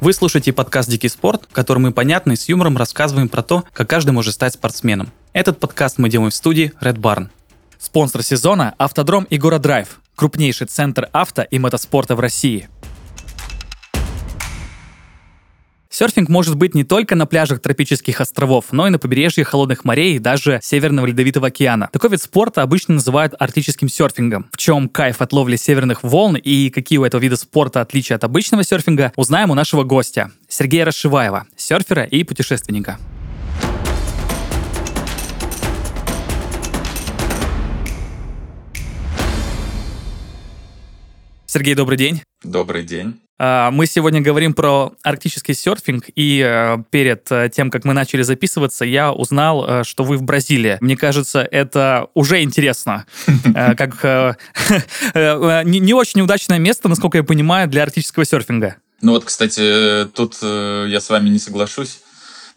Вы слушаете подкаст «Дикий спорт», в котором мы понятно и с юмором рассказываем про то, как каждый может стать спортсменом. Этот подкаст мы делаем в студии Red Barn. Спонсор сезона – автодром Игора Драйв, крупнейший центр авто и мотоспорта в России – Серфинг может быть не только на пляжах тропических островов, но и на побережье холодных морей и даже Северного Ледовитого океана. Такой вид спорта обычно называют арктическим серфингом. В чем кайф от ловли северных волн и какие у этого вида спорта отличия от обычного серфинга, узнаем у нашего гостя, Сергея Расшиваева, серфера и путешественника. Сергей, добрый день. Добрый день. А, мы сегодня говорим про арктический серфинг, и э, перед э, тем, как мы начали записываться, я узнал, э, что вы в Бразилии. Мне кажется, это уже интересно. Как не очень удачное место, насколько я понимаю, для арктического серфинга. Ну вот, кстати, тут я с вами не соглашусь.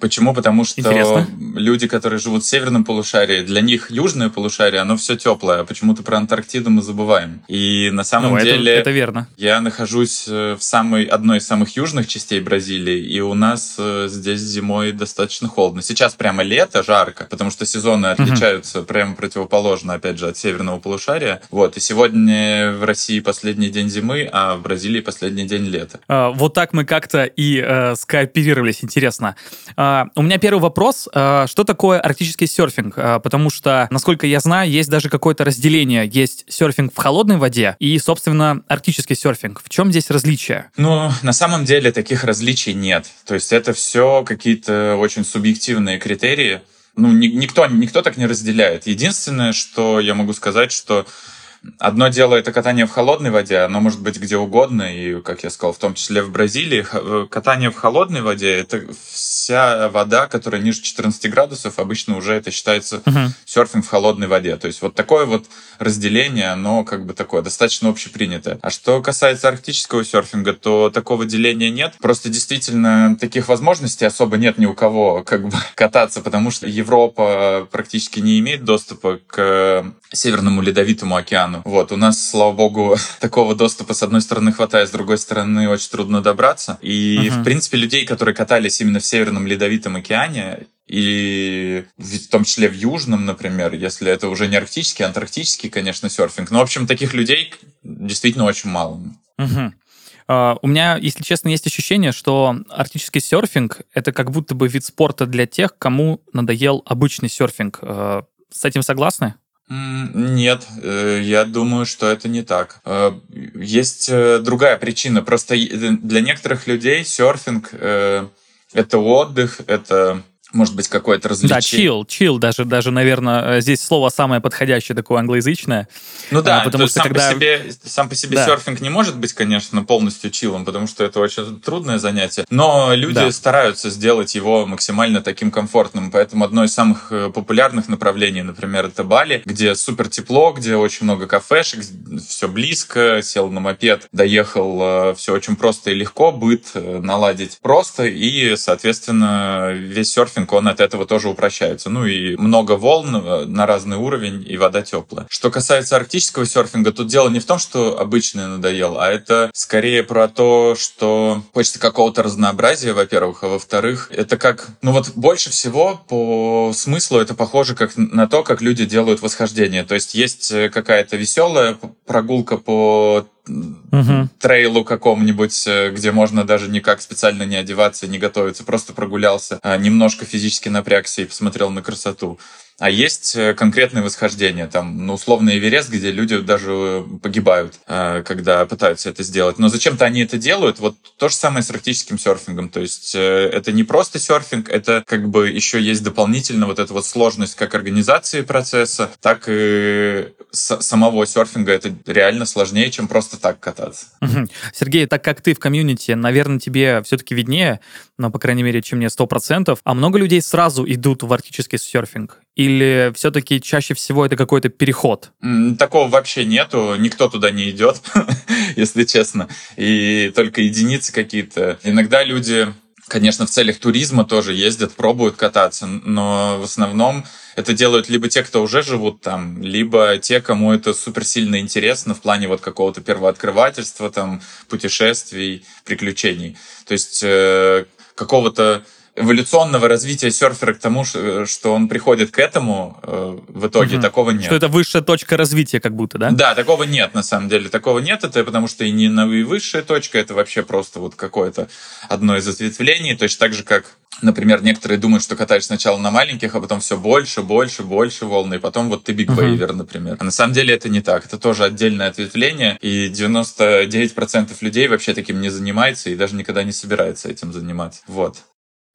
Почему? Потому что Интересно. люди, которые живут в северном полушарии, для них южное полушарие, оно все теплое, а почему-то про Антарктиду мы забываем. И на самом ну, деле... Это, это верно. Я нахожусь э, в самой, одной из самых южных частей Бразилии, и у нас э, здесь зимой достаточно холодно. Сейчас прямо лето, жарко, потому что сезоны отличаются угу. прямо противоположно, опять же, от северного полушария. Вот, и сегодня в России последний день зимы, а в Бразилии последний день лета. А, вот так мы как-то и э, скооперировались, интересно. А, а, у меня первый вопрос. А, что такое арктический серфинг? А, потому что, насколько я знаю, есть даже какое-то разделение. Есть серфинг в холодной воде и, собственно, арктический серфинг. В чем здесь различие? Ну, на самом деле таких различий нет. То есть это все какие-то очень субъективные критерии. Ну, никто, никто так не разделяет. Единственное, что я могу сказать, что Одно дело это катание в холодной воде, оно может быть где угодно, и, как я сказал, в том числе в Бразилии. Э, катание в холодной воде — это вся вода, которая ниже 14 градусов, обычно уже это считается uh-huh. серфинг в холодной воде. То есть вот такое вот разделение, оно как бы такое достаточно общепринятое. А что касается арктического серфинга, то такого деления нет. Просто действительно таких возможностей особо нет ни у кого как бы кататься, потому что Европа практически не имеет доступа к Северному Ледовитому океану. Вот, у нас, слава богу, такого доступа с одной стороны хватает, с другой стороны очень трудно добраться. И, uh-huh. в принципе, людей, которые катались именно в Северном Ледовитом океане, и в том числе в Южном, например, если это уже не арктический, а антарктический, конечно, серфинг. Но, в общем, таких людей действительно очень мало. Uh-huh. Uh, у меня, если честно, есть ощущение, что арктический серфинг — это как будто бы вид спорта для тех, кому надоел обычный серфинг. Uh, с этим согласны? Нет, э, я думаю, что это не так. Э, есть э, другая причина. Просто для некоторых людей серфинг — это отдых, это может быть, какое-то развлечение. Да, чил, чил, даже, даже, наверное, э, здесь слово самое подходящее, такое англоязычное. Ну да, а, потому что сам, когда... по себе, сам по себе да. серфинг не может быть, конечно, полностью чилом, потому что это очень трудное занятие, но люди да. стараются сделать его максимально таким комфортным, поэтому одно из самых э, популярных направлений, например, это Бали, где супер тепло, где очень много кафешек, все близко, сел на мопед, доехал, э, все очень просто и легко, быт наладить просто, и, соответственно, весь серфинг, он от этого тоже упрощается. Ну и много волн э, на разный уровень, и вода теплая. Что касается арктического серфинга, тут дело не в том, что обычный надоел, а это скорее про то, что хочется какого-то разнообразия, во-первых, а во-вторых, это как, ну вот больше всего по смыслу это похоже как на то, как люди делают восхождение. То есть есть э, какая-то веселая прогулка по трейлу какому-нибудь, э, где можно даже никак специально не одеваться, не готовиться, просто прогулялся, а, немножко физически напрягся и посмотрел на красоту. А есть э, конкретные восхождения, там, ну, условно, Эверест, где люди даже погибают, э, когда пытаются это сделать. Но зачем-то они это делают. Вот то же самое с арктическим серфингом. То есть э, это не просто серфинг, это как бы еще есть дополнительно вот эта вот сложность как организации процесса, так и самого серфинга. Это реально сложнее, чем просто так кататься. Сергей, так как ты в комьюнити, наверное, тебе все-таки виднее, но, по крайней мере, чем мне 100%. А много людей сразу идут в арктический серфинг? Или все-таки чаще всего это какой-то переход? Такого вообще нету, никто туда не идет, если честно. И только единицы какие-то. Иногда люди, конечно, в целях туризма тоже ездят, пробуют кататься, но в основном это делают либо те, кто уже живут там, либо те, кому это супер сильно интересно в плане вот какого-то первооткрывательства, там, путешествий, приключений. То есть э, какого-то эволюционного развития серфера к тому, что он приходит к этому, э, в итоге угу. такого нет. Что это высшая точка развития как будто, да? Да, такого нет, на самом деле. Такого нет, это потому что и не высшая точка, это вообще просто вот какое-то одно из ответвлений, точно так же, как Например, некоторые думают, что катаешь сначала на маленьких, а потом все больше, больше, больше волны, и потом вот ты бигвейвер, uh-huh. например. А на самом деле это не так. Это тоже отдельное ответвление, и 99% людей вообще таким не занимается и даже никогда не собирается этим заниматься. Вот.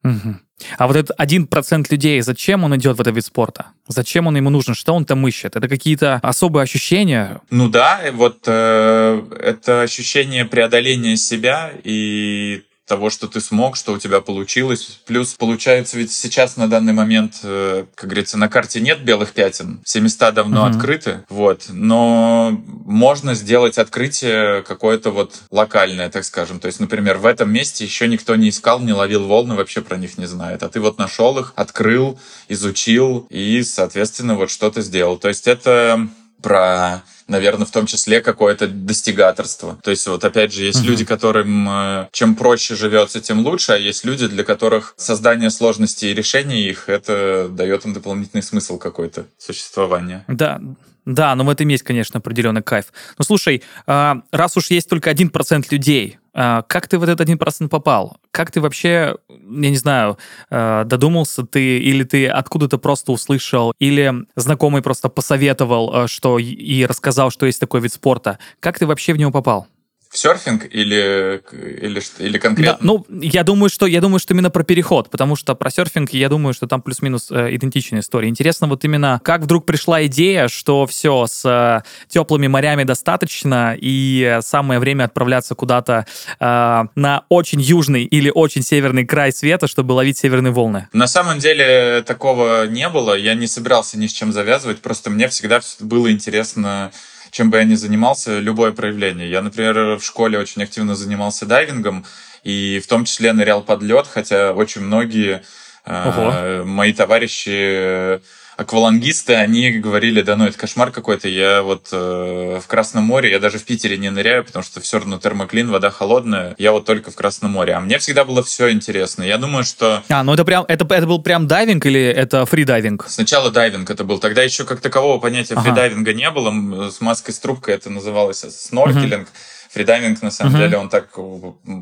Угу. А вот этот один процент людей, зачем он идет в этот вид спорта? Зачем он ему нужен? Что он там ищет? Это какие-то особые ощущения? Ну да, вот э, это ощущение преодоления себя и того, что ты смог, что у тебя получилось. Плюс, получается, ведь сейчас на данный момент, э, как говорится, на карте нет белых пятен. Все места давно mm-hmm. открыты. Вот. Но можно сделать открытие какое-то вот локальное, так скажем. То есть, например, в этом месте еще никто не искал, не ловил волны, вообще про них не знает. А ты вот нашел их, открыл, изучил и, соответственно, вот что-то сделал. То есть это про наверное, в том числе какое-то достигаторство. То есть вот опять же есть uh-huh. люди, которым э, чем проще живется, тем лучше, а есть люди, для которых создание сложностей и решение их это дает им дополнительный смысл какой-то существования. Да, да, но в этом есть, конечно, определенный кайф. Ну слушай, а, раз уж есть только один процент людей, как ты в этот один процент попал? Как ты вообще, я не знаю, а, додумался ты, или ты откуда-то просто услышал, или знакомый просто посоветовал, что и рассказал, что есть такой вид спорта. Как ты вообще в него попал? В серфинг или, или, или конкретно? Да, ну, я думаю, что, я думаю, что именно про переход, потому что про серфинг, я думаю, что там плюс-минус э, идентичная история. Интересно вот именно, как вдруг пришла идея, что все, с э, теплыми морями достаточно, и самое время отправляться куда-то э, на очень южный или очень северный край света, чтобы ловить северные волны? На самом деле такого не было, я не собирался ни с чем завязывать, просто мне всегда было интересно чем бы я ни занимался, любое проявление. Я, например, в школе очень активно занимался дайвингом, и в том числе нырял под лед, хотя очень многие э, мои товарищи аквалангисты, они говорили, да ну это кошмар какой-то, я вот э, в Красном море, я даже в Питере не ныряю, потому что все равно термоклин, вода холодная, я вот только в Красном море. А мне всегда было все интересно. Я думаю, что... А, ну это прям, это, это был прям дайвинг или это фридайвинг? Сначала дайвинг это был. Тогда еще как такового понятия ага. фридайвинга не было. С маской с трубкой это называлось сноркелинг. Угу. Фридайвинг, на самом угу. деле, он так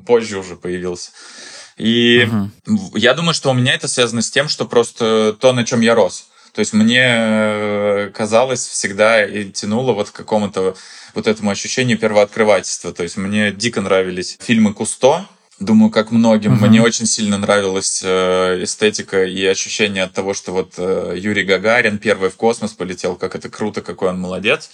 позже уже появился. И угу. я думаю, что у меня это связано с тем, что просто то, на чем я рос. То есть мне э, казалось всегда и тянуло вот к какому-то вот этому ощущению первооткрывательства. То есть мне дико нравились фильмы Кусто, Думаю, как многим. Uh-huh. Мне очень сильно нравилась э, эстетика и ощущение от того, что вот э, Юрий Гагарин первый в космос полетел, как это круто, какой он молодец.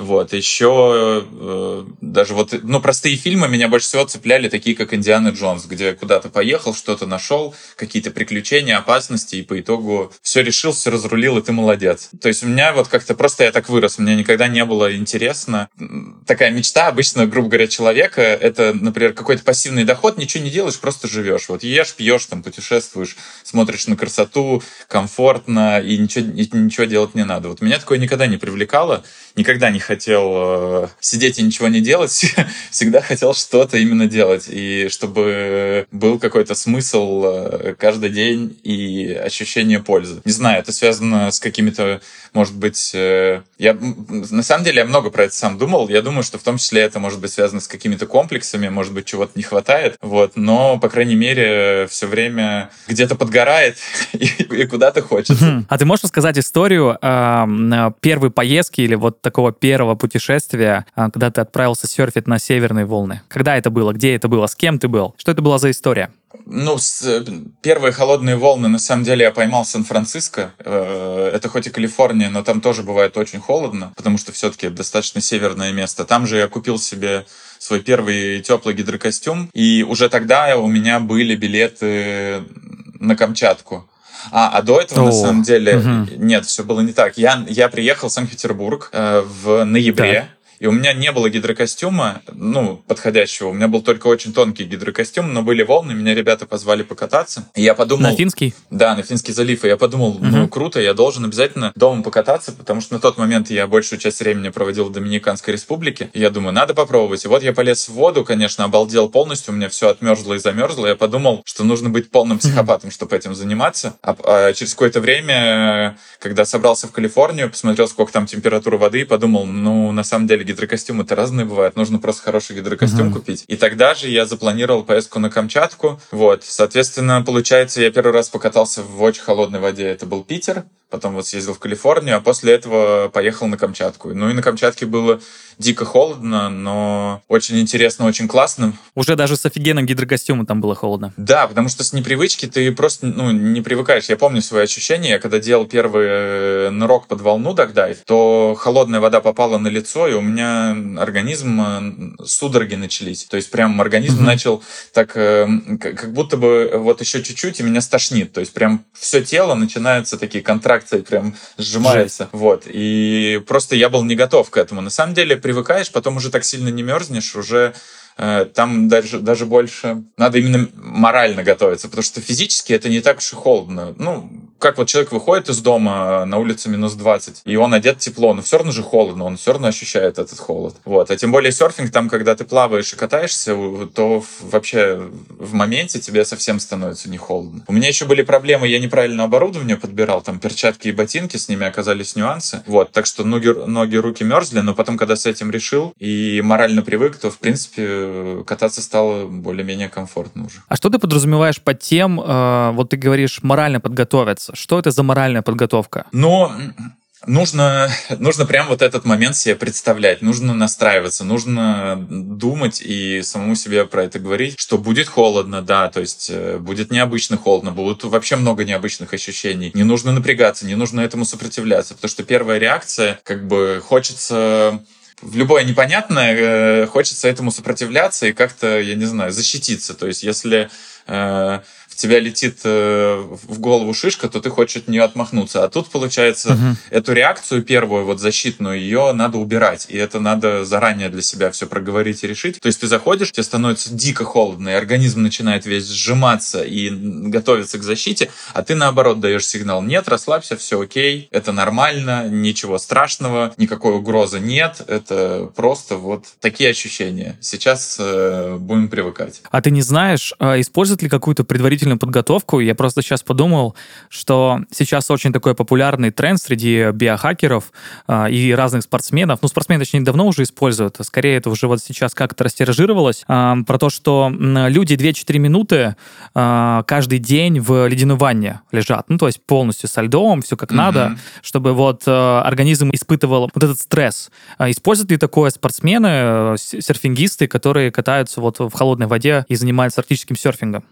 Вот, еще э, даже вот, ну, простые фильмы меня больше всего цепляли, такие как «Индиана Джонс», где куда-то поехал, что-то нашел, какие-то приключения, опасности, и по итогу все решил, все разрулил, и ты молодец. То есть у меня вот как-то просто я так вырос, мне никогда не было интересно. Такая мечта обычно, грубо говоря, человека, это, например, какой-то пассивный доход, ничего не делаешь, просто живешь. Вот ешь, пьешь, там, путешествуешь, смотришь на красоту, комфортно, и ничего, и ничего делать не надо. Вот меня такое никогда не привлекало, никогда не хотел э, сидеть и ничего не делать, всегда хотел что-то именно делать. И чтобы был какой-то смысл э, каждый день и ощущение пользы. Не знаю, это связано с какими-то, может быть... Э, я, на самом деле я много про это сам думал. Я думаю, что в том числе это может быть связано с какими-то комплексами, может быть, чего-то не хватает. Вот. Но, по крайней мере, все время где-то подгорает и, и куда-то хочется. А ты можешь рассказать историю э, первой поездки или вот такого первого путешествия, а, когда ты отправился серфить на северные волны? Когда это было? Где это было? С кем ты был? Что это была за история? Ну, с, э, первые холодные волны, на самом деле, я поймал Сан-Франциско. Э, это хоть и Калифорния, но там тоже бывает очень холодно, потому что все-таки достаточно северное место. Там же я купил себе свой первый теплый гидрокостюм, и уже тогда у меня были билеты на Камчатку. А, а до этого, О, на самом деле, угу. нет, все было не так. Я, я приехал в Санкт-Петербург э, в ноябре. Да и у меня не было гидрокостюма, ну, подходящего. У меня был только очень тонкий гидрокостюм, но были волны, меня ребята позвали покататься. И я подумал... На Финский? Да, на Финский залив. И я подумал, угу. ну, круто, я должен обязательно дома покататься, потому что на тот момент я большую часть времени проводил в Доминиканской республике. И я думаю, надо попробовать. И вот я полез в воду, конечно, обалдел полностью, у меня все отмерзло и замерзло. Я подумал, что нужно быть полным психопатом, чтобы этим заниматься. А, а через какое-то время, когда собрался в Калифорнию, посмотрел, сколько там температура воды, и подумал, ну, на самом деле гидрокостюмы-то разные бывают, нужно просто хороший гидрокостюм uh-huh. купить. И тогда же я запланировал поездку на Камчатку. Вот, соответственно, получается, я первый раз покатался в очень холодной воде, это был Питер потом вот съездил в Калифорнию, а после этого поехал на Камчатку. Ну и на Камчатке было дико холодно, но очень интересно, очень классно. Уже даже с офигенным гидрокостюмом там было холодно. Да, потому что с непривычки ты просто ну, не привыкаешь. Я помню свои ощущения, я когда делал первый э, нырок под волну дагдайв, то холодная вода попала на лицо, и у меня организм, э, судороги начались. То есть прям организм mm-hmm. начал так, э, как будто бы вот еще чуть-чуть, и меня стошнит. То есть прям все тело начинаются такие контракции, прям сжимается. Жесть. Вот. И просто я был не готов к этому. На самом деле, привыкаешь, потом уже так сильно не мерзнешь, уже э, там даже, даже больше надо именно морально готовиться, потому что физически это не так уж и холодно. Ну, как вот человек выходит из дома, на улице минус 20, и он одет тепло, но все равно же холодно, он все равно ощущает этот холод. Вот. А тем более серфинг, там, когда ты плаваешь и катаешься, то вообще в моменте тебе совсем становится не холодно. У меня еще были проблемы, я неправильно оборудование подбирал, там перчатки и ботинки, с ними оказались нюансы. Вот, так что ноги, ноги руки мерзли, но потом, когда с этим решил и морально привык, то, в принципе, кататься стало более-менее комфортно уже. А что ты подразумеваешь под тем, э, вот ты говоришь, морально подготовиться? Что это за моральная подготовка? Но нужно, нужно прям вот этот момент себе представлять, нужно настраиваться, нужно думать и самому себе про это говорить, что будет холодно, да, то есть э, будет необычно холодно, будут вообще много необычных ощущений. Не нужно напрягаться, не нужно этому сопротивляться, потому что первая реакция, как бы хочется в любое непонятное, э, хочется этому сопротивляться и как-то, я не знаю, защититься. То есть если э, тебя летит э, в голову шишка, то ты хочешь от нее отмахнуться. А тут, получается, угу. эту реакцию первую, вот защитную, ее надо убирать. И это надо заранее для себя все проговорить и решить. То есть ты заходишь, тебе становится дико холодно, и организм начинает весь сжиматься и готовиться к защите, а ты, наоборот, даешь сигнал, нет, расслабься, все окей, это нормально, ничего страшного, никакой угрозы нет, это просто вот такие ощущения. Сейчас э, будем привыкать. А ты не знаешь, а используют ли какую-то предварительную длительную подготовку. Я просто сейчас подумал, что сейчас очень такой популярный тренд среди биохакеров э, и разных спортсменов. Ну, спортсмены, точнее, давно уже используют. Скорее, это уже вот сейчас как-то растиражировалось. Э, про то, что люди 2-4 минуты э, каждый день в ледяной ванне лежат. Ну, то есть полностью со льдом, все как mm-hmm. надо, чтобы вот э, организм испытывал вот этот стресс. Используют ли такое спортсмены, э, серфингисты, которые катаются вот в холодной воде и занимаются арктическим серфингом?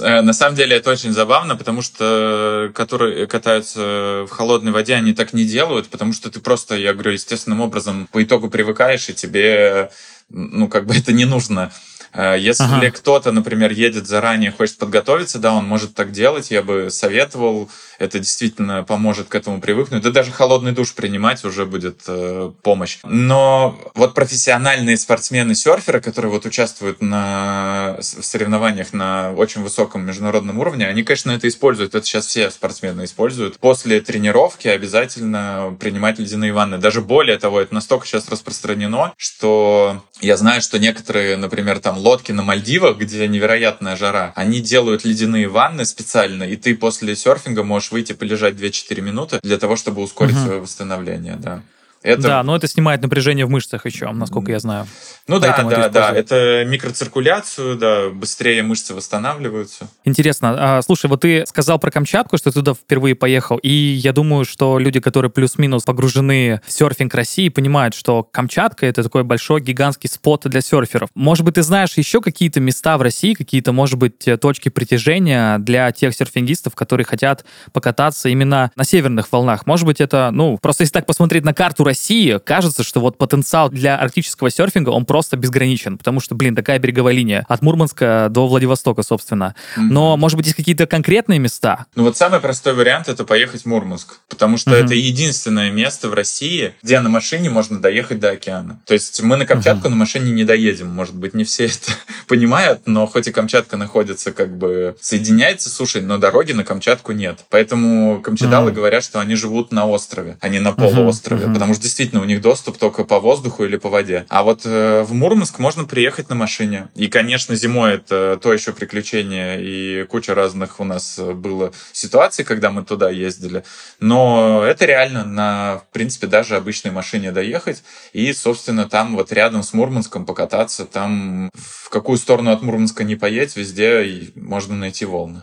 Э, на самом деле это очень забавно, потому что которые катаются в холодной воде, они так не делают, потому что ты просто, я говорю, естественным образом по итогу привыкаешь, и тебе, ну, как бы это не нужно. Э, если ага. кто-то, например, едет заранее, хочет подготовиться, да, он может так делать, я бы советовал это действительно поможет к этому привыкнуть. Да даже холодный душ принимать уже будет э, помощь. Но вот профессиональные спортсмены-серферы, которые вот участвуют на, в соревнованиях на очень высоком международном уровне, они, конечно, это используют. Это сейчас все спортсмены используют. После тренировки обязательно принимать ледяные ванны. Даже более того, это настолько сейчас распространено, что я знаю, что некоторые, например, там лодки на Мальдивах, где невероятная жара, они делают ледяные ванны специально, и ты после серфинга можешь выйти полежать 2-4 минуты для того, чтобы ускорить угу. свое восстановление, да. Это... Да, но это снимает напряжение в мышцах еще, насколько я знаю. Ну да, да, да, это микроциркуляцию, да, быстрее мышцы восстанавливаются. Интересно. А, слушай, вот ты сказал про Камчатку, что ты туда впервые поехал, и я думаю, что люди, которые плюс-минус погружены в серфинг России, понимают, что Камчатка — это такой большой гигантский спот для серферов. Может быть, ты знаешь еще какие-то места в России, какие-то, может быть, точки притяжения для тех серфингистов, которые хотят покататься именно на северных волнах? Может быть, это, ну, просто если так посмотреть на карту России кажется, что вот потенциал для арктического серфинга, он просто безграничен, потому что, блин, такая береговая линия от Мурманска до Владивостока, собственно. Mm-hmm. Но, может быть, есть какие-то конкретные места? Ну вот самый простой вариант — это поехать в Мурманск, потому что mm-hmm. это единственное место в России, где на машине можно доехать до океана. То есть мы на Камчатку mm-hmm. на машине не доедем. Может быть, не все это понимают, но хоть и Камчатка находится как бы соединяется с сушей, но дороги на Камчатку нет. Поэтому камчадалы mm-hmm. говорят, что они живут на острове, а не на полуострове, mm-hmm. потому что действительно у них доступ только по воздуху или по воде. А вот э, в Мурманск можно приехать на машине. И, конечно, зимой это то еще приключение, и куча разных у нас было ситуаций, когда мы туда ездили. Но это реально на, в принципе, даже обычной машине доехать. И, собственно, там вот рядом с Мурманском покататься. Там в какую сторону от Мурманска не поедь, везде можно найти волны.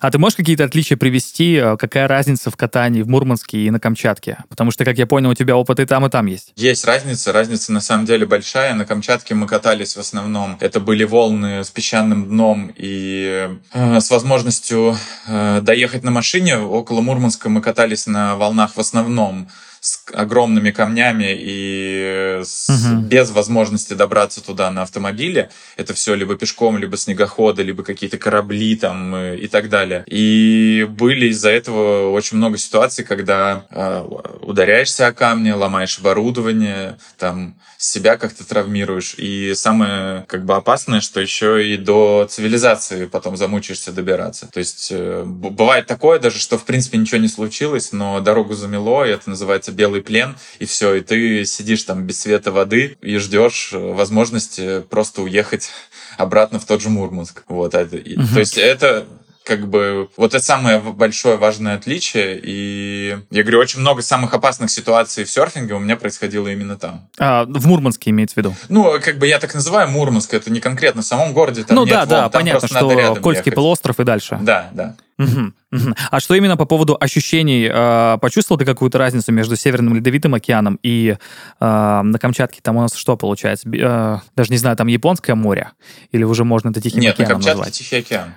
А ты можешь какие-то отличия привести? Э, какая разница в катании в Мурманске и на Камчатке? Потому что, как я понял, у тебя опыт и там, и там есть. Есть разница. Разница на самом деле большая. На Камчатке мы катались в основном. Это были волны с песчаным дном и э, с возможностью э, доехать на машине. Около Мурманска мы катались на волнах в основном с огромными камнями и с, угу. без возможности добраться туда на автомобиле. Это все либо пешком, либо снегоходы, либо какие-то корабли там э, и так далее. И были из-за этого очень много ситуаций, когда э, ударяешься о камни, ломаешь оборудование, там себя как-то травмируешь. И самое как бы опасное, что еще и до цивилизации потом замучаешься добираться. То есть э, бывает такое даже, что в принципе ничего не случилось, но дорогу замело, и это называется белый плен, и все, и ты сидишь там без света воды и ждешь э, возможности просто уехать обратно в тот же Мурманск. Вот, это, угу. то есть это как бы вот это самое большое важное отличие. И я говорю, очень много самых опасных ситуаций в серфинге у меня происходило именно там. А, в Мурманске имеется в виду? Ну, как бы я так называю Мурманск, это не конкретно в самом городе. Там ну нет да, да, понятно, что Кольский ехать. полуостров и дальше. Да, да. Угу, угу. А что именно по поводу ощущений? Э, почувствовал ты какую-то разницу между Северным Ледовитым океаном и э, на Камчатке? Там у нас что получается? Э, даже не знаю, там Японское море? Или уже можно это Тихим Нет, океаном на Камчатке назвать? Тихий океан.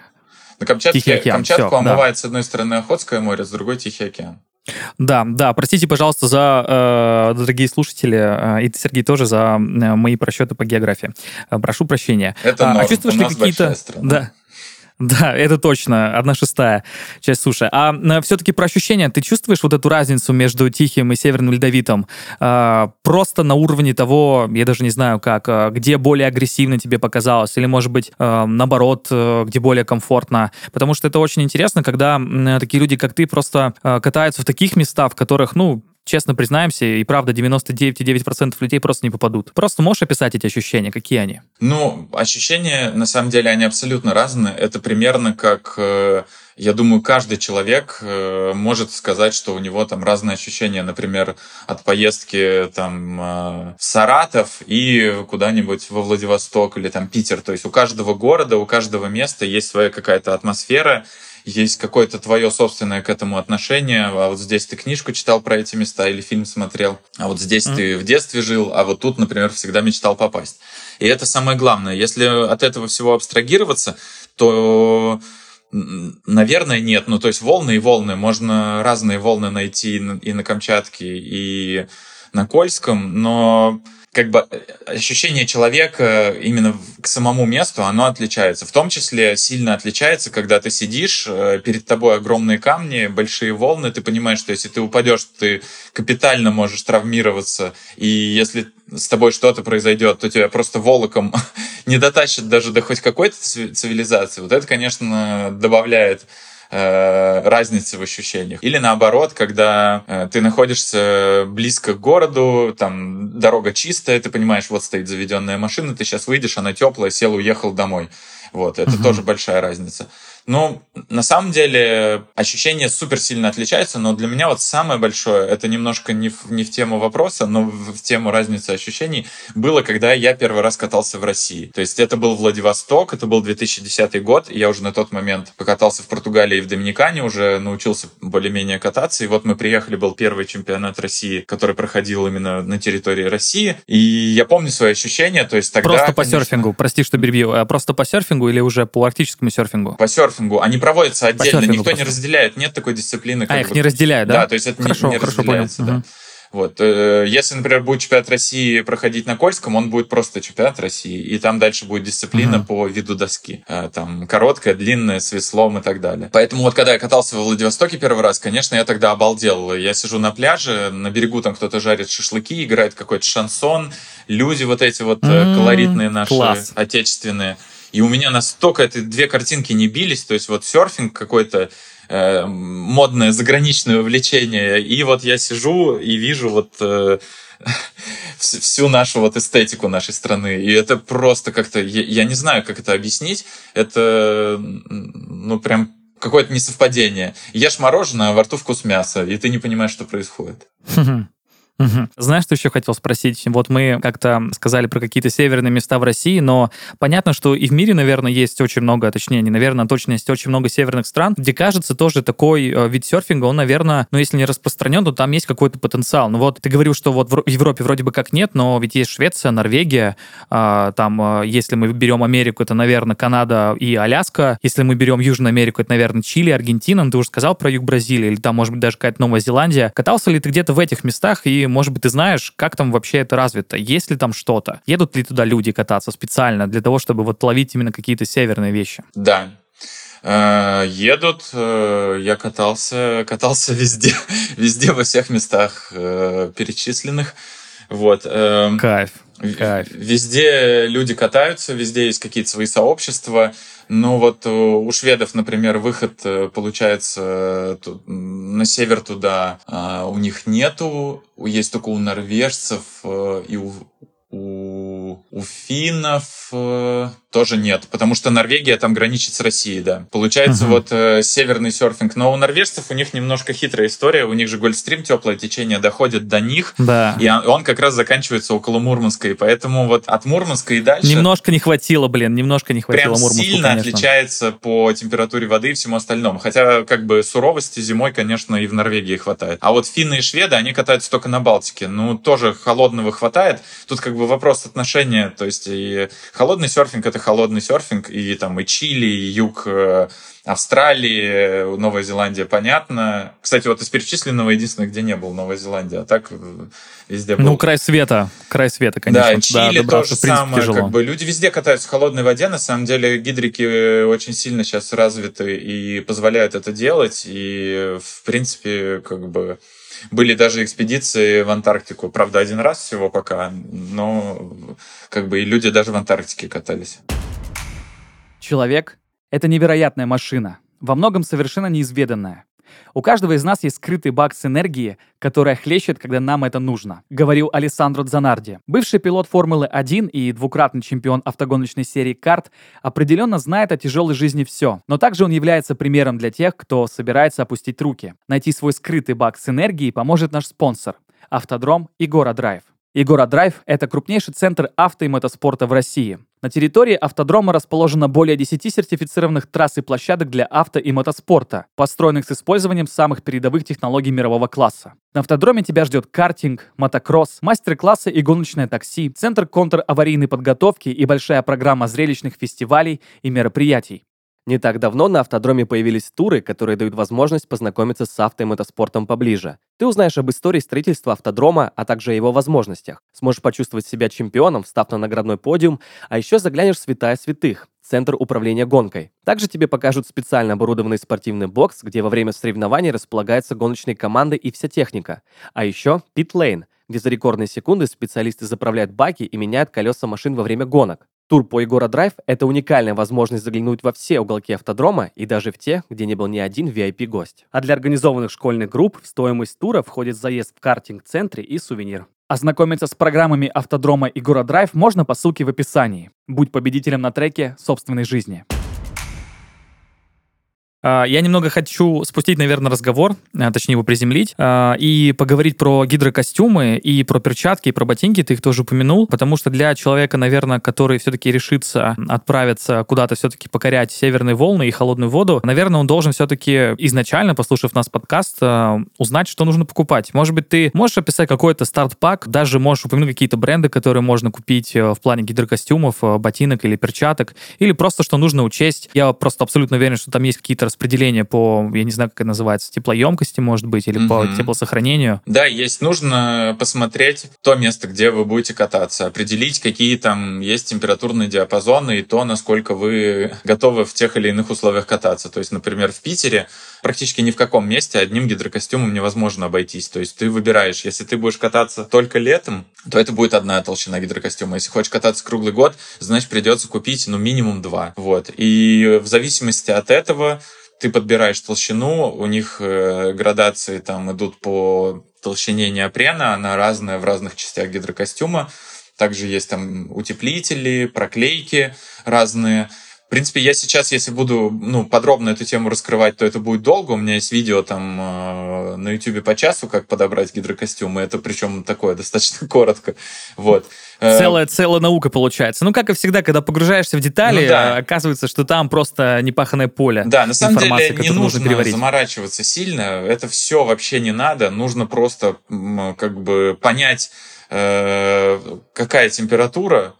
На Камчатке, Тихий океан. Камчатку Все, омывает да. с одной стороны Охотское море, с другой Тихий океан. Да, да, простите, пожалуйста, за, э, дорогие слушатели, э, и ты, Сергей, тоже за э, мои просчеты по географии. Э, прошу прощения. Это а, норм. а чувствуешь ли какие-то... Да, да, это точно, одна шестая часть суши. А э, все-таки про ощущения, ты чувствуешь вот эту разницу между Тихим и Северным Ледовитым? А, просто на уровне того, я даже не знаю как, а, где более агрессивно тебе показалось, или, может быть, а, наоборот, где более комфортно? Потому что это очень интересно, когда такие люди, как ты, просто катаются в таких местах, в которых, ну, честно признаемся, и правда 99,9% людей просто не попадут. Просто можешь описать эти ощущения, какие они? Ну, ощущения, на самом деле, они абсолютно разные. Это примерно как э, я думаю, каждый человек э, может сказать, что у него там разные ощущения, например, от поездки там э, в Саратов и куда-нибудь во Владивосток или там Питер. То есть у каждого города, у каждого места есть своя какая-то атмосфера, есть какое-то твое собственное к этому отношение, а вот здесь ты книжку читал про эти места или фильм смотрел, а вот здесь mm. ты в детстве жил, а вот тут, например, всегда мечтал попасть. И это самое главное. Если от этого всего абстрагироваться, то Наверное, нет. Ну, то есть волны и волны. Можно разные волны найти и на Камчатке, и на Кольском, но как бы э, ощущение человека именно к самому месту, оно отличается. В том числе сильно отличается, когда ты сидишь, э, перед тобой огромные камни, большие волны, ты понимаешь, что если ты упадешь, ты капитально можешь травмироваться, и если с тобой что-то произойдет, то тебя просто волоком не дотащат даже до хоть какой-то цивилизации. Вот это, конечно, добавляет э, разницы в ощущениях. Или наоборот, когда э, ты находишься близко к городу, там дорога чистая, ты понимаешь, вот стоит заведенная машина, ты сейчас выйдешь, она теплая, сел, уехал домой. Вот, это угу. тоже большая разница. Ну, на самом деле, ощущения супер сильно отличаются, но для меня вот самое большое, это немножко не в, не в тему вопроса, но в, тему разницы ощущений, было, когда я первый раз катался в России. То есть это был Владивосток, это был 2010 год, и я уже на тот момент покатался в Португалии и в Доминикане, уже научился более-менее кататься, и вот мы приехали, был первый чемпионат России, который проходил именно на территории России, и я помню свои ощущения, то есть тогда... Просто по конечно... серфингу, прости, что перебью, а просто по серфингу или уже по арктическому серфингу? По серфингу серфингу, они проводятся отдельно, никто просто. не разделяет, нет такой дисциплины. а, их бы, не разделяют, да? Да, то есть это хорошо, не, не хорошо разделяется. Понял. Да. Угу. Вот. Э, если, например, будет чемпионат России проходить на Кольском, он будет просто чемпионат России, и там дальше будет дисциплина uh-huh. по виду доски. Э, там короткая, длинная, с веслом и так далее. Поэтому вот когда я катался во Владивостоке первый раз, конечно, я тогда обалдел. Я сижу на пляже, на берегу там кто-то жарит шашлыки, играет какой-то шансон, люди вот эти вот mm-hmm. колоритные наши, Класс. отечественные. И у меня настолько эти две картинки не бились, то есть вот серфинг какой-то, э, модное заграничное увлечение, и вот я сижу и вижу вот э, всю нашу вот эстетику нашей страны. И это просто как-то, я, я не знаю, как это объяснить, это, ну, прям какое-то несовпадение. Ешь мороженое, а во рту вкус мяса, и ты не понимаешь, что происходит. Угу. Знаешь, что еще хотел спросить? Вот мы как-то сказали про какие-то северные места в России, но понятно, что и в мире, наверное, есть очень много, точнее, не наверное, точно есть очень много северных стран, где, кажется, тоже такой э, вид серфинга, он, наверное, ну, если не распространен, то там есть какой-то потенциал. Ну вот ты говорил, что вот в Европе вроде бы как нет, но ведь есть Швеция, Норвегия, а, там, э, если мы берем Америку, это, наверное, Канада и Аляска, если мы берем Южную Америку, это, наверное, Чили, Аргентина, ну, ты уже сказал про юг Бразилии, или там, может быть, даже какая-то Новая Зеландия. Катался ли ты где-то в этих местах и может быть, ты знаешь, как там вообще это развито? Есть ли там что-то? Едут ли туда люди кататься специально для того, чтобы вот ловить именно какие-то северные вещи? Да, э, едут. Э, я катался, катался везде, везде во всех местах э, перечисленных. Вот. Кайф. Кайф. Везде люди катаются, везде есть какие-то свои сообщества. Ну вот у шведов, например, выход получается на север туда а, у них нету, есть только у норвежцев и у, у, у финнов тоже нет, потому что Норвегия там граничит с Россией, да. Получается uh-huh. вот э, северный серфинг, но у норвежцев у них немножко хитрая история, у них же Гольфстрим, теплое течение доходит до них, да. и он, он как раз заканчивается около Мурманска, и поэтому вот от Мурманска и дальше... Немножко не хватило, блин, немножко не хватило прям Мурманску, сильно конечно. отличается по температуре воды и всему остальному, хотя как бы суровости зимой, конечно, и в Норвегии хватает. А вот финны и шведы, они катаются только на Балтике, ну тоже холодного хватает, тут как бы вопрос отношения, то есть и холодный серфинг это холодный серфинг, и там и Чили, и юг э, Австралии, Новая Зеландия, понятно. Кстати, вот из перечисленного единственное, где не был Новая Зеландия, а так э, везде был. Ну, край света, край света, конечно. Да, Чили да, то же самое, тяжело. как бы люди везде катаются в холодной воде, на самом деле гидрики очень сильно сейчас развиты и позволяют это делать, и в принципе, как бы были даже экспедиции в Антарктику. Правда, один раз всего пока, но как бы и люди даже в Антарктике катались. Человек — это невероятная машина, во многом совершенно неизведанная. У каждого из нас есть скрытый бак с энергией, которая хлещет, когда нам это нужно, говорил Алессандро Дзанарди. Бывший пилот Формулы-1 и двукратный чемпион автогоночной серии карт определенно знает о тяжелой жизни все, но также он является примером для тех, кто собирается опустить руки. Найти свой скрытый бак с энергией поможет наш спонсор – Автодром и Гора Драйв. Егора Драйв – это крупнейший центр авто и мотоспорта в России. На территории автодрома расположено более 10 сертифицированных трасс и площадок для авто и мотоспорта, построенных с использованием самых передовых технологий мирового класса. На автодроме тебя ждет картинг, мотокросс, мастер-классы и гоночное такси, центр контр-аварийной подготовки и большая программа зрелищных фестивалей и мероприятий. Не так давно на автодроме появились туры, которые дают возможность познакомиться с авто и мотоспортом поближе. Ты узнаешь об истории строительства автодрома, а также о его возможностях. Сможешь почувствовать себя чемпионом, встав на наградной подиум, а еще заглянешь в святая святых – центр управления гонкой. Также тебе покажут специально оборудованный спортивный бокс, где во время соревнований располагаются гоночные команды и вся техника. А еще пит-лейн, где за рекордные секунды специалисты заправляют баки и меняют колеса машин во время гонок. Тур по Егора Драйв – это уникальная возможность заглянуть во все уголки автодрома и даже в те, где не был ни один VIP-гость. А для организованных школьных групп в стоимость тура входит заезд в картинг-центре и сувенир. Ознакомиться с программами автодрома Егора Драйв можно по ссылке в описании. Будь победителем на треке собственной жизни. А, я немного хочу спустить, наверное, разговор, а, точнее его приземлить, а, и поговорить про гидрокостюмы, и про перчатки, и про ботинки, ты их тоже упомянул, потому что для человека, наверное, который все-таки решится отправиться куда-то все-таки покорять северные волны и холодную воду, наверное, он должен все-таки изначально, послушав нас подкаст, узнать, что нужно покупать. Может быть, ты можешь описать какой-то старт-пак, даже можешь упомянуть какие-то бренды, которые можно купить э, в плане гидрокостюмов, э, ботинок или перчаток, или просто, что нужно учесть. Я просто абсолютно уверен, что там есть какие-то распределение по, я не знаю, как это называется, теплоемкости, может быть, или угу. по теплосохранению? Да, есть. Нужно посмотреть то место, где вы будете кататься, определить, какие там есть температурные диапазоны и то, насколько вы готовы в тех или иных условиях кататься. То есть, например, в Питере практически ни в каком месте одним гидрокостюмом невозможно обойтись. То есть ты выбираешь, если ты будешь кататься только летом, то это будет одна толщина гидрокостюма. Если хочешь кататься круглый год, значит придется купить ну минимум два. Вот. И в зависимости от этого ты подбираешь толщину, у них э, градации там идут по толщине неопрена, она разная в разных частях гидрокостюма. Также есть там утеплители, проклейки разные. В принципе, я сейчас, если буду ну, подробно эту тему раскрывать, то это будет долго. У меня есть видео там э, на YouTube по часу, как подобрать гидрокостюмы. Это причем такое достаточно коротко. Вот. Э, целая, целая наука получается. Ну, как и всегда, когда погружаешься в детали, ну, да. оказывается, что там просто непаханное поле. Да, на самом деле не нужно переварить. заморачиваться сильно. Это все вообще не надо. Нужно просто как бы понять, э, какая температура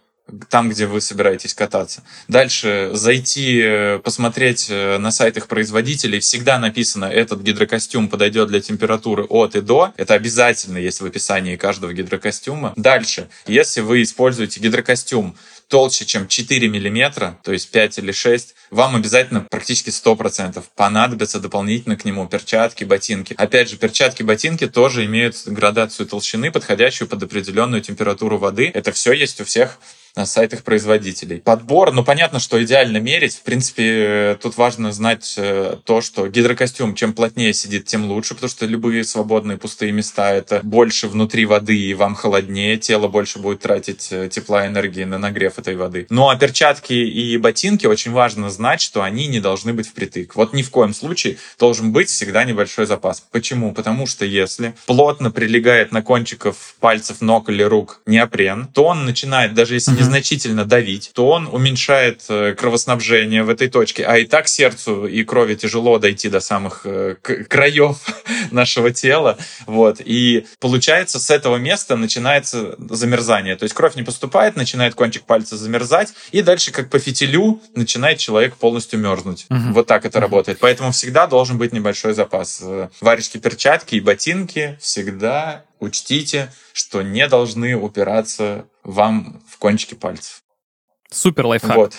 там, где вы собираетесь кататься. Дальше зайти, э, посмотреть э, на сайтах производителей. Всегда написано, этот гидрокостюм подойдет для температуры от и до. Это обязательно есть в описании каждого гидрокостюма. Дальше, если вы используете гидрокостюм толще, чем 4 миллиметра, то есть 5 или 6, вам обязательно практически 100% понадобятся дополнительно к нему перчатки, ботинки. Опять же, перчатки, ботинки тоже имеют градацию толщины, подходящую под определенную температуру воды. Это все есть у всех на сайтах производителей. Подбор, ну понятно, что идеально мерить. В принципе, тут важно знать э, то, что гидрокостюм, чем плотнее сидит, тем лучше, потому что любые свободные пустые места это больше внутри воды, и вам холоднее, тело больше будет тратить э, тепла и энергии на нагрев этой воды. Ну а перчатки и ботинки очень важно знать, что они не должны быть впритык. Вот ни в коем случае должен быть всегда небольшой запас. Почему? Потому что если плотно прилегает на кончиков пальцев ног или рук неопрен, то он начинает, даже если не незначительно давить, то он уменьшает э, кровоснабжение в этой точке. А и так сердцу и крови тяжело дойти до самых э, краев нашего тела. Вот. И получается, с этого места начинается замерзание. То есть кровь не поступает, начинает кончик пальца замерзать, и дальше, как по фитилю, начинает человек полностью мерзнуть. Угу. Вот так это угу. работает. Поэтому всегда должен быть небольшой запас. Э, варежки, перчатки и ботинки всегда учтите, что не должны упираться вам в кончики пальцев. Супер лайфхак. Вот.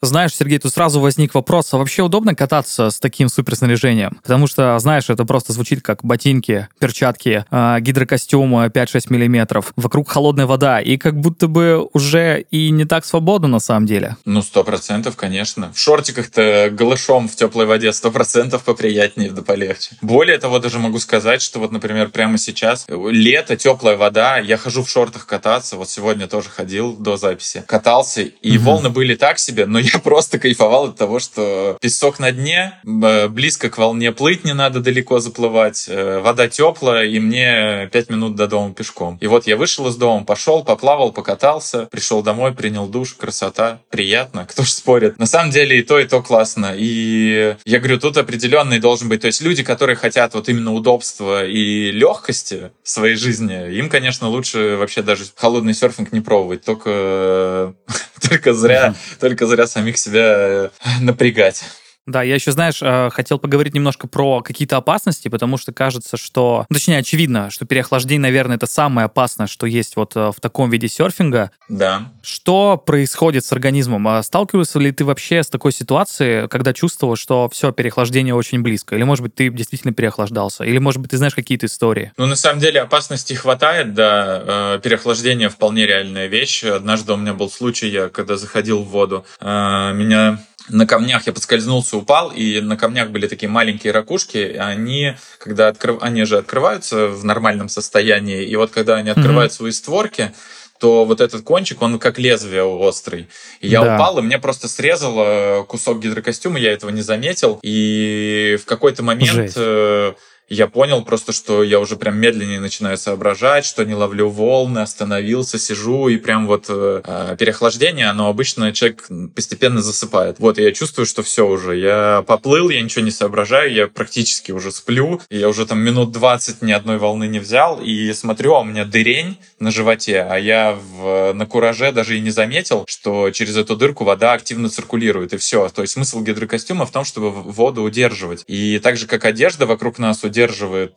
А, знаешь, Сергей, тут сразу возник вопрос, а вообще удобно кататься с таким суперснаряжением? Потому что, знаешь, это просто звучит как ботинки, перчатки, э, гидрокостюм 5-6 миллиметров, вокруг холодная вода, и как будто бы уже и не так свободно на самом деле. Ну, сто процентов, конечно. В шортиках-то голышом в теплой воде сто процентов поприятнее, да полегче. Более того, даже могу сказать, что вот, например, прямо сейчас лето, теплая вода, я хожу в шортах кататься, вот сегодня тоже ходил до записи, катался, и угу. волны были так себе, но я просто кайфовал от того, что песок на дне, близко к волне плыть не надо далеко заплывать, э, вода теплая, и мне 5 минут до дома пешком. И вот я вышел из дома, пошел, поплавал, покатался, пришел домой, принял душ, красота, приятно, кто ж спорит. На самом деле и то, и то классно. И я говорю, тут определенный должен быть, то есть люди, которые хотят вот именно удобства и легкости в своей жизни, им, конечно, лучше вообще даже холодный серфинг не пробовать, только, только зря, только зря самих себя э, напрягать. Да, я еще, знаешь, э, хотел поговорить немножко про какие-то опасности, потому что кажется, что, ну, точнее, очевидно, что переохлаждение, наверное, это самое опасное, что есть вот э, в таком виде серфинга. Да. Что происходит с организмом? А сталкивался ли ты вообще с такой ситуацией, когда чувствовал, что все, переохлаждение очень близко? Или, может быть, ты действительно переохлаждался? Или, может быть, ты знаешь какие-то истории? Ну, на самом деле, опасности хватает, да. Переохлаждение вполне реальная вещь. Однажды у меня был случай, я когда заходил в воду, меня на камнях я подскользнулся, упал, и на камнях были такие маленькие ракушки, они, когда открыв... они же открываются в нормальном состоянии, и вот когда они открывают mm-hmm. свои створки, то вот этот кончик, он как лезвие острый. И я да. упал, и мне просто срезало кусок гидрокостюма, я этого не заметил, и в какой-то момент... Жесть. Я понял просто, что я уже прям медленнее начинаю соображать, что не ловлю волны, остановился, сижу, и прям вот э, э переохлаждение, оно обычно человек постепенно засыпает. Вот, и я чувствую, что все уже, я поплыл, я ничего не соображаю, я практически уже сплю, я уже там минут 20 ни одной волны не взял, и смотрю, а у меня дырень на животе, а я в, на кураже даже и не заметил, что через эту дырку вода активно циркулирует, и все. То есть смысл гидрокостюма в том, чтобы воду удерживать. И так же, как одежда вокруг нас удерживает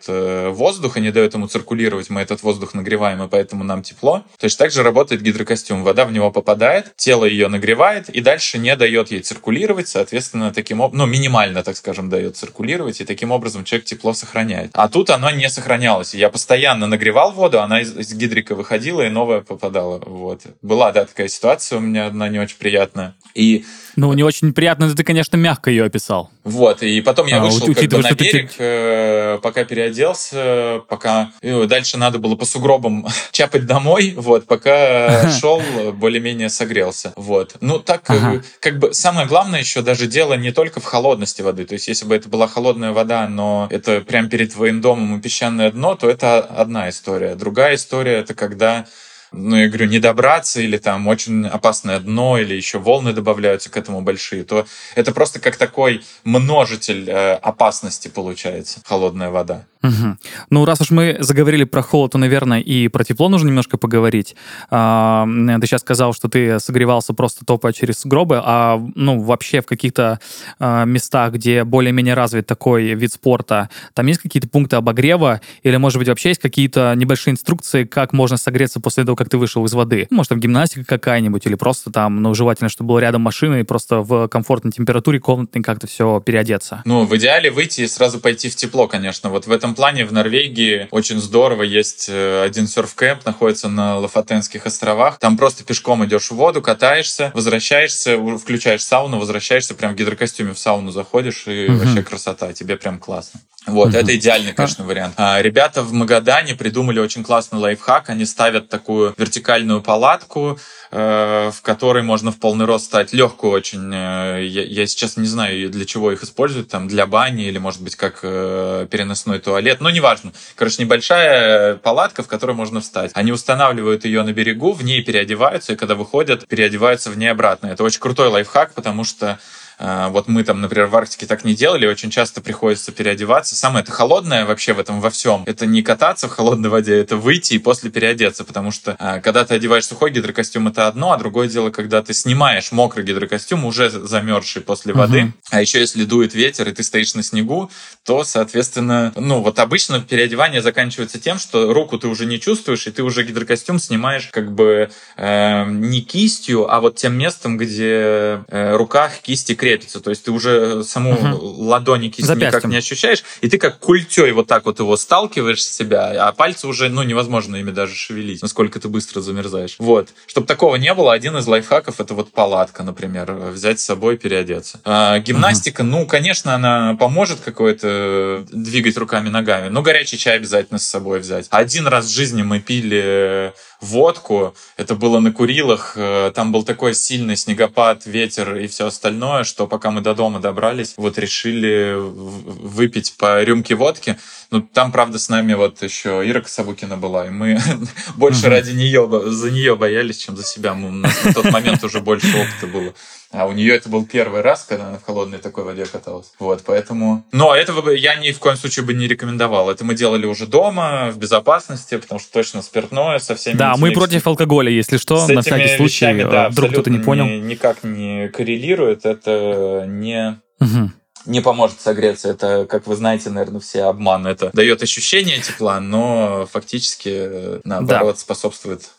э, воздух и не дает ему циркулировать, мы этот воздух нагреваем, и поэтому нам тепло. То есть так же работает гидрокостюм. Вода в него попадает, тело ее нагревает, и дальше не дает ей циркулировать, соответственно, таким образом, ну, минимально, так скажем, дает циркулировать, и таким образом человек тепло сохраняет. А тут оно не сохранялось. Я постоянно нагревал воду, она из, из гидрика выходила, и новая попадала. Вот. Была, да, такая ситуация у меня одна не очень приятная. И ну, не очень приятно, но ты, конечно, мягко ее описал. Вот, и потом я а, вышел как бы на берег, ты... э, пока переоделся, пока дальше надо было по сугробам чапать домой, вот, пока шел, более-менее согрелся, вот. Ну, так, э, ага. как бы, самое главное еще даже дело не только в холодности воды, то есть если бы это была холодная вода, но это прям перед твоим домом и песчаное дно, то это одна история. Другая история — это когда ну, я говорю, не добраться или там очень опасное дно или еще волны добавляются к этому большие, то это просто как такой множитель э, опасности получается, холодная вода. Угу. Ну, раз уж мы заговорили про холод, то, наверное, и про тепло нужно немножко поговорить. А, ты сейчас сказал, что ты согревался просто топая через гробы, а ну, вообще в каких-то а, местах, где более-менее развит такой вид спорта, там есть какие-то пункты обогрева или, может быть, вообще есть какие-то небольшие инструкции, как можно согреться после того, как ты вышел из воды? Может, там гимнастика какая-нибудь или просто там, ну, желательно, чтобы было рядом машина и просто в комфортной температуре комнатной как-то все переодеться? Ну, в идеале выйти и сразу пойти в тепло, конечно. Вот в этом этом плане в Норвегии очень здорово. Есть э, один серф-кэмп, находится на Лафатенских островах. Там просто пешком идешь в воду, катаешься, возвращаешься, включаешь сауну, возвращаешься, прям в гидрокостюме в сауну заходишь, и угу. вообще красота, тебе прям классно. Вот, угу. это идеальный, конечно, вариант. А, ребята в Магадане придумали очень классный лайфхак. Они ставят такую вертикальную палатку, э, в которой можно в полный рост стать легкую очень. Э, я, я сейчас не знаю, для чего их используют, там, для бани или, может быть, как э, переносной туалет. Ну, неважно. Короче, небольшая палатка, в которой можно встать. Они устанавливают ее на берегу, в ней переодеваются, и когда выходят, переодеваются в ней обратно. Это очень крутой лайфхак, потому что вот мы там, например, в Арктике так не делали, очень часто приходится переодеваться. Самое это холодное вообще в этом во всем. Это не кататься в холодной воде, это выйти и после переодеться, потому что а, когда ты одеваешь сухой гидрокостюм, это одно, а другое дело, когда ты снимаешь мокрый гидрокостюм, уже замерзший после воды. Uh-huh. А еще если дует ветер и ты стоишь на снегу, то, соответственно, ну вот обычно переодевание заканчивается тем, что руку ты уже не чувствуешь, и ты уже гидрокостюм снимаешь как бы э, не кистью, а вот тем местом, где э, руках кисти крепятся крепится, то есть ты уже саму угу. ладони кисть никак не ощущаешь, и ты как культей вот так вот его сталкиваешь с себя, а пальцы уже, ну, невозможно ими даже шевелить, насколько ты быстро замерзаешь. Вот. Чтобы такого не было, один из лайфхаков это вот палатка, например, взять с собой, переодеться. А, гимнастика, угу. ну, конечно, она поможет какое-то двигать руками, ногами, но горячий чай обязательно с собой взять. Один раз в жизни мы пили водку. Это было на Курилах. Э, там был такой сильный снегопад, ветер и все остальное, что пока мы до дома добрались, вот решили выпить по рюмке водки. Ну, там, правда, с нами вот еще Ира Кособукина была, и мы больше ради нее, за нее боялись, чем за себя. У нас на тот момент уже больше опыта было. А у нее это был первый раз, когда она в холодной такой воде каталась. Вот, поэтому... Но этого бы я ни в коем случае бы не рекомендовал. Это мы делали уже дома, в безопасности, потому что точно спиртное со всеми... Да, мы против алкоголя, если что, на всякий случай, вещами, да, вдруг кто-то не понял. Ни, никак не коррелирует, это не... Угу не поможет согреться. Это, как вы знаете, наверное, все обман. Это дает ощущение тепла, но фактически, наоборот, да. способствует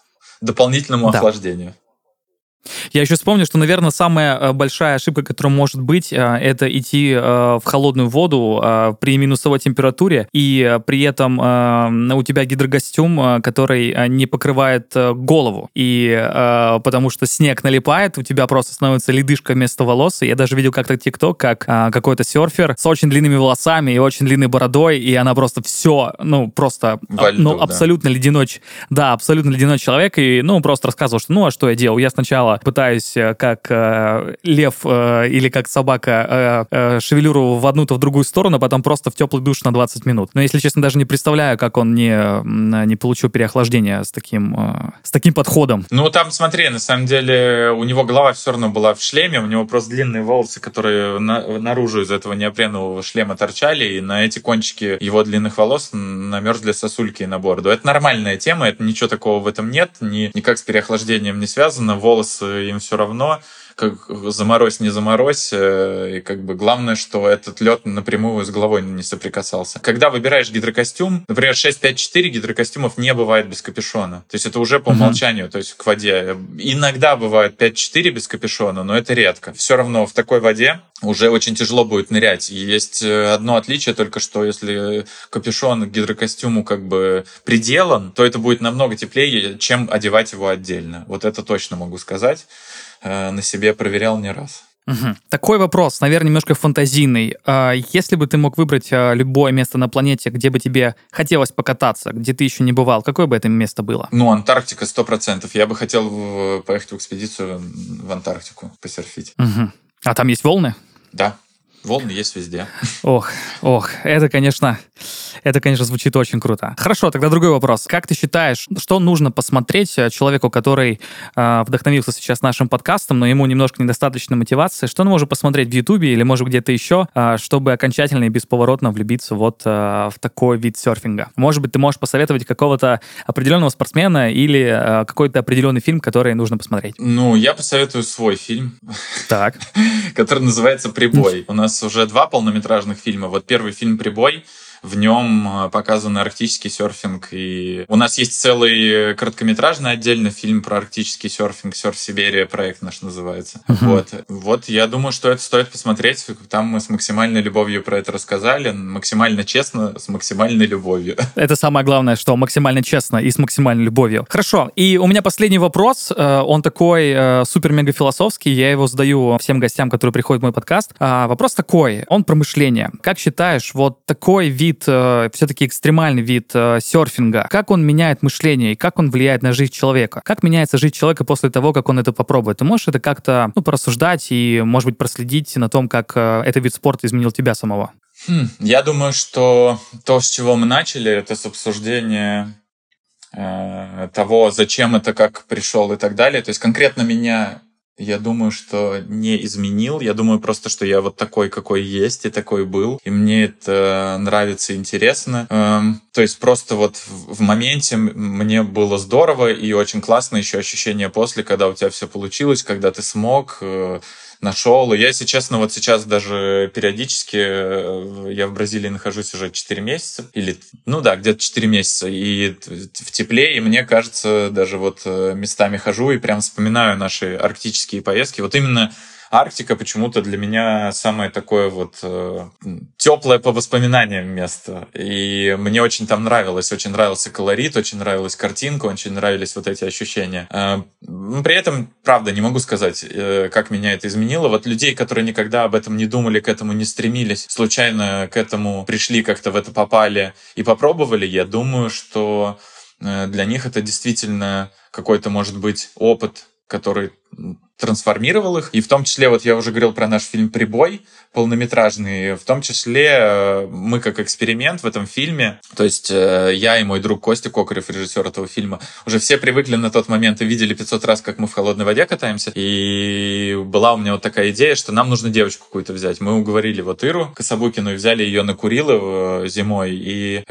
дополнительному да. охлаждению. Я еще вспомню, что, наверное, самая э, большая ошибка, которая может быть, э, это идти э, в холодную воду при минусовой температуре, и при этом у тебя гидрокостюм, который не покрывает голову. И потому что снег налипает, у тебя просто становится ледышка вместо волос. И я даже видел как-то тикток, как какой-то серфер с очень длинными волосами и очень длинной бородой, и она просто все, ну, просто, Во льду, ну, абсолютно да. ледяной, да, абсолютно ледяной человек, и, ну, просто рассказывал, что, ну, а что я делал? Я сначала сначала пытаюсь э, как э, лев э, или как собака э, э, шевелюру в одну, то в другую сторону, а потом просто в теплый душ на 20 минут. Но, если честно, даже не представляю, как он не, не получил переохлаждение с таким, э, с таким подходом. Ну, там, смотри, на самом деле, у него голова все равно была в шлеме, у него просто длинные волосы, которые на, наружу из этого неопренового шлема торчали, и на эти кончики его длинных волос намерзли сосульки на бороду. Это нормальная тема, это ничего такого в этом нет, ни, никак с переохлаждением не связано, волосы им все равно как заморозь, не заморозь, э, и как бы главное, что этот лед напрямую с головой не соприкасался. Когда выбираешь гидрокостюм, например, 654 гидрокостюмов не бывает без капюшона. То есть это уже по умолчанию, uh-huh. то есть к воде. Иногда бывает 5-4 без капюшона, но это редко. Все равно в такой воде уже очень тяжело будет нырять. И есть э, одно отличие только, что если капюшон к гидрокостюму как бы приделан, то это будет намного теплее, чем одевать его отдельно. Вот это точно могу сказать. Э, на себе проверял не раз. Угу. Такой вопрос, наверное, немножко фантазийный. А, если бы ты мог выбрать а, любое место на планете, где бы тебе хотелось покататься, где ты еще не бывал, какое бы это место было? Ну, Антарктика, сто процентов. Я бы хотел поехать в экспедицию в Антарктику, посерфить. Угу. А там есть волны? Да. Волны есть везде. Ох, ох, это, конечно, это, конечно, звучит очень круто. Хорошо, тогда другой вопрос. Как ты считаешь, что нужно посмотреть э, человеку, который э, вдохновился сейчас нашим подкастом, но ему немножко недостаточно мотивации? Что он может посмотреть в Ютубе или, может, где-то еще, э, чтобы окончательно и бесповоротно влюбиться вот э, в такой вид серфинга? Может быть, ты можешь посоветовать какого-то определенного спортсмена или э, какой-то определенный фильм, который нужно посмотреть? Ну, я посоветую свой фильм. Так. Который называется «Прибой». У нас нас уже два полнометражных фильма. Вот первый фильм «Прибой», в нем э, показан арктический серфинг. И у нас есть целый короткометражный отдельно фильм про арктический серфинг. Серф Сибирия проект наш называется. Uh-huh. Вот. Вот я думаю, что это стоит посмотреть. Там мы с максимальной любовью про это рассказали. Максимально честно, с максимальной любовью. Это самое главное, что максимально честно и с максимальной любовью. Хорошо. И у меня последний вопрос. Э, он такой э, супер-мега философский. Я его задаю всем гостям, которые приходят в мой подкаст. А, вопрос такой. Он про мышление. Как считаешь, вот такой вид вид, э, все-таки экстремальный вид э, серфинга, как он меняет мышление и как он влияет на жизнь человека? Как меняется жизнь человека после того, как он это попробует? Ты можешь это как-то ну, порассуждать и, может быть, проследить на том, как э, этот вид спорта изменил тебя самого? Хм, я думаю, что то, с чего мы начали, это с обсуждения того, зачем это, как пришел и так далее. То есть конкретно меня я думаю, что не изменил. Я думаю просто, что я вот такой, какой есть, и такой был. И мне это нравится, интересно. Эм, то есть просто вот в моменте мне было здорово и очень классно еще ощущение после, когда у тебя все получилось, когда ты смог э, нашел. И я, если честно, вот сейчас даже периодически, э, я в Бразилии нахожусь уже 4 месяца, или, ну да, где-то 4 месяца, и в тепле, и мне кажется, даже вот э, местами хожу и прям вспоминаю наши арктические поездки. Вот именно Арктика почему-то для меня самое такое вот э, теплое по воспоминаниям место. И мне очень там нравилось, очень нравился колорит, очень нравилась картинка, очень нравились вот эти ощущения. Э, при этом, правда, не могу сказать, э, как меня это изменило. Вот людей, которые никогда об этом не думали, к этому не стремились, случайно к этому пришли, как-то в это попали и попробовали, я думаю, что э, для них это действительно какой-то, может быть, опыт, который трансформировал их. И в том числе, вот я уже говорил про наш фильм «Прибой», полнометражный, в том числе э, мы как эксперимент в этом фильме, то есть э, я и мой друг Костя Кокарев, режиссер этого фильма, уже все привыкли на тот момент и видели 500 раз, как мы в холодной воде катаемся. И была у меня вот такая идея, что нам нужно девочку какую-то взять. Мы уговорили вот Иру Кособукину и взяли ее на Курилов э, зимой. И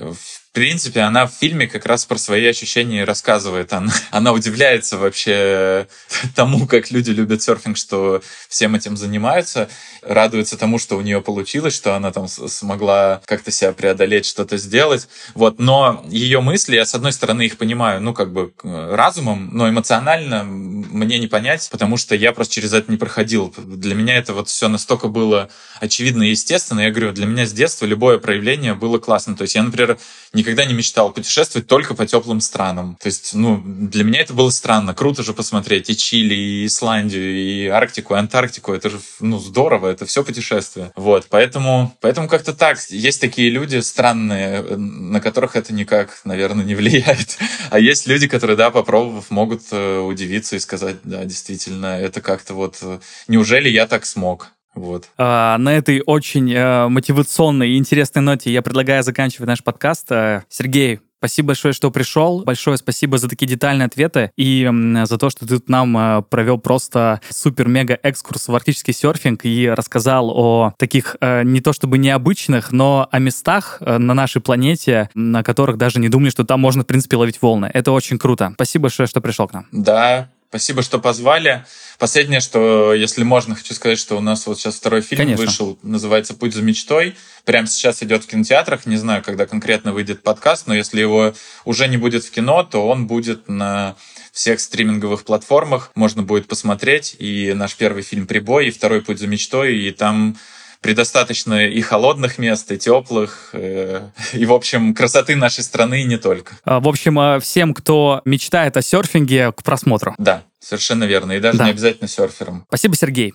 в принципе, она в фильме как раз про свои ощущения рассказывает. Она, она удивляется вообще тому, как люди любят серфинг, что всем этим занимаются, радуется тому, что у нее получилось, что она там смогла как-то себя преодолеть, что-то сделать. Вот. Но ее мысли, я с одной стороны их понимаю, ну, как бы разумом, но эмоционально мне не понять, потому что я просто через это не проходил. Для меня это вот все настолько было очевидно и естественно. Я говорю, для меня с детства любое проявление было классно. То есть я, например, никогда не мечтал путешествовать только по теплым странам. То есть, ну, для меня это было странно. Круто же посмотреть и Чили, и Исландию, и Арктику, и Антарктику. Это же, ну, здорово, это все путешествие. Вот, поэтому, поэтому как-то так. Есть такие люди странные, на которых это никак, наверное, не влияет. А есть люди, которые, да, попробовав, могут э, удивиться и сказать, да, действительно, это как-то вот... Э, неужели я так смог? Вот. А, на этой очень а, мотивационной и интересной ноте я предлагаю заканчивать наш подкаст. А, Сергей, Спасибо большое, что пришел. Большое спасибо за такие детальные ответы и за то, что ты тут нам э, провел просто супер-мега экскурс в арктический серфинг и рассказал о таких э, не то чтобы необычных, но о местах э, на нашей планете, на которых даже не думали, что там можно, в принципе, ловить волны. Это очень круто. Спасибо большое, что пришел к нам. Да, Спасибо, что позвали. Последнее, что, если можно, хочу сказать, что у нас вот сейчас второй фильм Конечно. вышел, называется «Путь за мечтой». Прямо сейчас идет в кинотеатрах. Не знаю, когда конкретно выйдет подкаст, но если его уже не будет в кино, то он будет на всех стриминговых платформах. Можно будет посмотреть. И наш первый фильм «Прибой», и второй «Путь за мечтой», и там предостаточно и холодных мест, и теплых, э, и, в общем, красоты нашей страны и не только. А, в общем, а, всем, кто мечтает о серфинге, к просмотру. Да, совершенно верно. И даже да. не обязательно серфером. Спасибо, Сергей.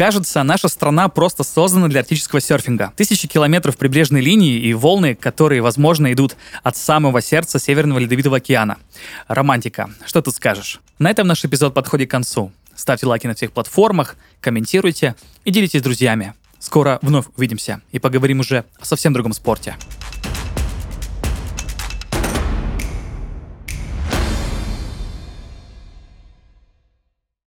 Кажется, наша страна просто создана для арктического серфинга. Тысячи километров прибрежной линии и волны, которые, возможно, идут от самого сердца Северного Ледовитого океана. Романтика. Что тут скажешь? На этом наш эпизод подходит к концу. Ставьте лайки на всех платформах, комментируйте и делитесь с друзьями. Скоро вновь увидимся и поговорим уже о совсем другом спорте.